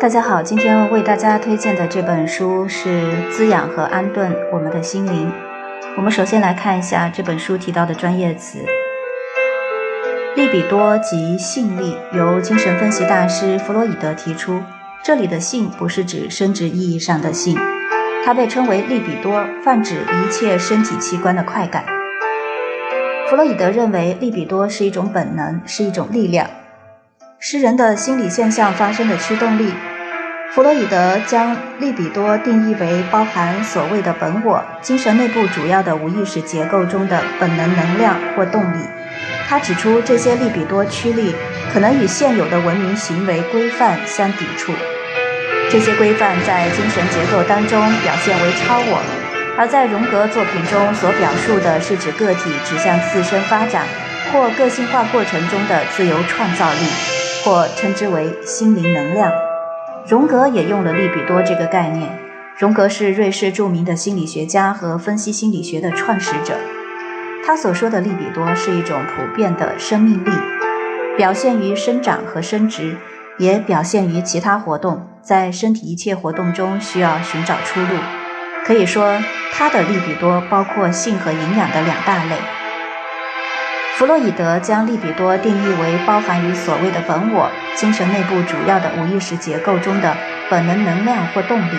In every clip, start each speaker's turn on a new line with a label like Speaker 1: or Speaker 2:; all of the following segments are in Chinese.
Speaker 1: 大家好，今天为大家推荐的这本书是《滋养和安顿我们的心灵》。我们首先来看一下这本书提到的专业词：利比多及性力，由精神分析大师弗洛伊德提出。这里的性不是指生殖意义上的性，它被称为利比多，泛指一切身体器官的快感。弗洛伊德认为，利比多是一种本能，是一种力量。是人的心理现象发生的驱动力。弗洛伊德将利比多定义为包含所谓的本我、精神内部主要的无意识结构中的本能能量或动力。他指出，这些利比多驱力可能与现有的文明行为规范相抵触。这些规范在精神结构当中表现为超我，而在荣格作品中所表述的是指个体指向自身发展或个性化过程中的自由创造力。或称之为心灵能量。荣格也用了利比多这个概念。荣格是瑞士著名的心理学家和分析心理学的创始者。他所说的利比多是一种普遍的生命力，表现于生长和生殖，也表现于其他活动，在身体一切活动中需要寻找出路。可以说，他的利比多包括性和营养的两大类。弗洛伊德将利比多定义为包含于所谓的本我、精神内部主要的无意识结构中的本能能量或动力。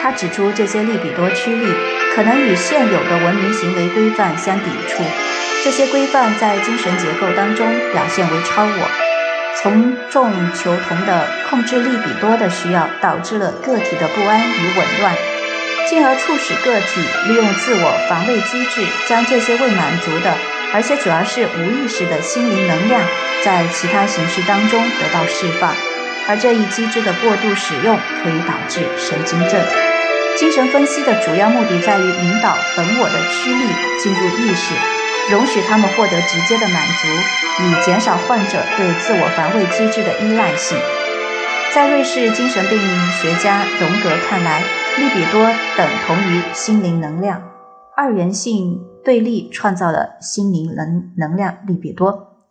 Speaker 1: 他指出，这些利比多驱力可能与现有的文明行为规范相抵触。这些规范在精神结构当中表现为超我。从众求同的控制力比多的需要，导致了个体的不安与紊乱，进而促使个体利用自我防卫机制，将这些未满足的。而且主要是无意识的心灵能量在其他形式当中得到释放，而这一机制的过度使用可以导致神经症。精神分析的主要目的在于引导本我的驱力进入意识，容许他们获得直接的满足，以减少患者对自我防卫机制的依赖性。在瑞士精神病学家荣格看来，利比多等同于心灵能量，二元性。对立创造了心灵能能量利比多，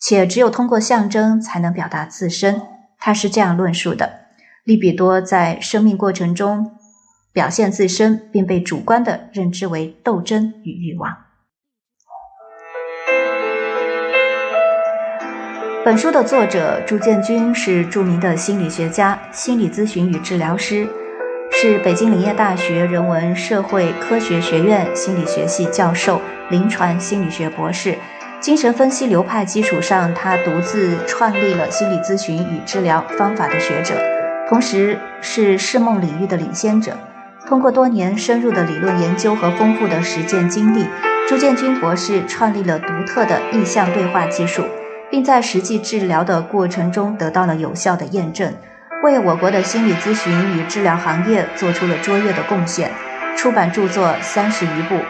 Speaker 1: 且只有通过象征才能表达自身。他是这样论述的：利比多在生命过程中表现自身，并被主观的认知为斗争与欲望。本书的作者朱建军是著名的心理学家、心理咨询与治疗师。是北京林业大学人文社会科学学院心理学系教授、临床心理学博士。精神分析流派基础上，他独自创立了心理咨询与治疗方法的学者，同时是释梦领域的领先者。通过多年深入的理论研究和丰富的实践经历，朱建军博士创立了独特的意向对话技术，并在实际治疗的过程中得到了有效的验证。为我国的心理咨询与治疗行业做出了卓越的贡献，出版著作三十余部。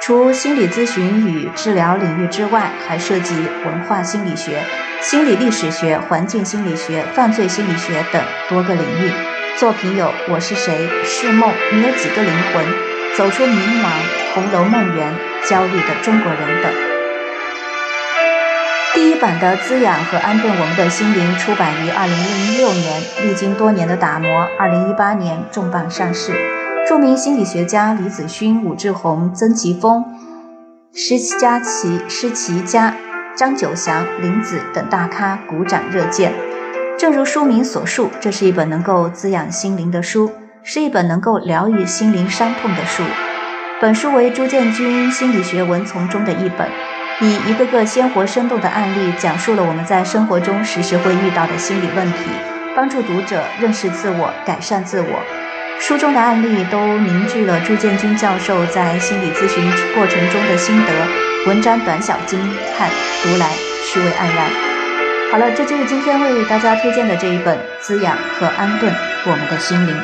Speaker 1: 除心理咨询与治疗领域之外，还涉及文化心理学、心理历史学、环境心理学、犯罪心理学等多个领域。作品有《我是谁》《是梦》《你有几个灵魂》《走出迷茫》《红楼梦园》《焦虑的中国人》等。第一版的《滋养和安顿我们的心灵》出版于二零零六年，历经多年的打磨，二零一八年重磅上市。著名心理学家李子勋、武志红、曾奇峰、施佳琪、施琪佳、张九祥、林子等大咖鼓掌热荐。正如书名所述，这是一本能够滋养心灵的书，是一本能够疗愈心灵伤痛的书。本书为朱建军心理学文丛中的一本。以一个个鲜活生动的案例，讲述了我们在生活中时时会遇到的心理问题，帮助读者认识自我、改善自我。书中的案例都凝聚了朱建军教授在心理咨询过程中的心得，文章短小精悍，读来趣味盎然。好了，这就是今天为大家推荐的这一本《滋养和安顿我们的心灵》。